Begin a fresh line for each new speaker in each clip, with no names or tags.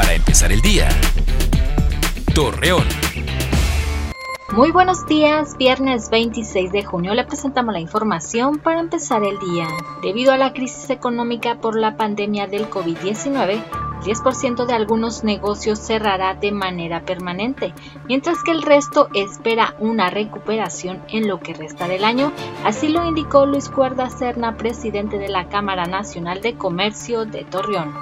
para empezar el día. Torreón.
Muy buenos días, viernes 26 de junio le presentamos la información para empezar el día. Debido a la crisis económica por la pandemia del COVID-19, 10% de algunos negocios cerrará de manera permanente, mientras que el resto espera una recuperación en lo que resta del año, así lo indicó Luis Cuerda Serna, presidente de la Cámara Nacional de Comercio de Torreón.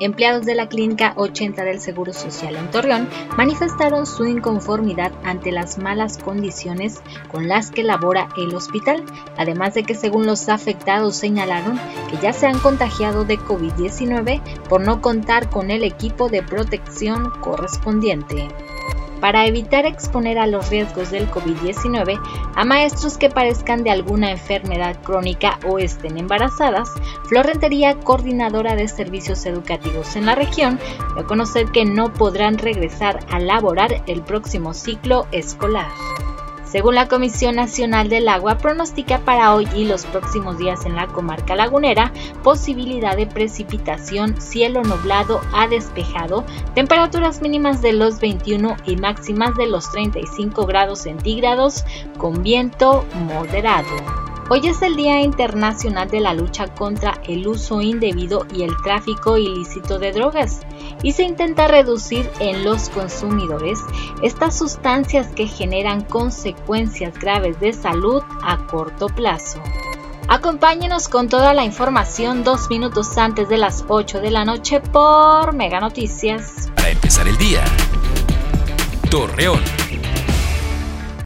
Empleados de la Clínica 80 del Seguro Social en Torreón manifestaron su inconformidad ante las malas condiciones con las que labora el hospital, además de que según los afectados señalaron que ya se han contagiado de COVID-19 por no contar con el equipo de protección correspondiente para evitar exponer a los riesgos del COVID-19 a maestros que padezcan de alguna enfermedad crónica o estén embarazadas, Flor Rentería, coordinadora de servicios educativos en la región, dio a conocer que no podrán regresar a laborar el próximo ciclo escolar. Según la Comisión Nacional del Agua, pronostica para hoy y los próximos días en la comarca lagunera posibilidad de precipitación, cielo nublado a despejado, temperaturas mínimas de los 21 y máximas de los 35 grados centígrados con viento moderado. Hoy es el Día Internacional de la Lucha contra el Uso Indebido y el Tráfico Ilícito de Drogas y se intenta reducir en los consumidores estas sustancias que generan consecuencias graves de salud a corto plazo. Acompáñenos con toda la información dos minutos antes de las 8 de la noche por Mega Noticias.
Para empezar el día, Torreón.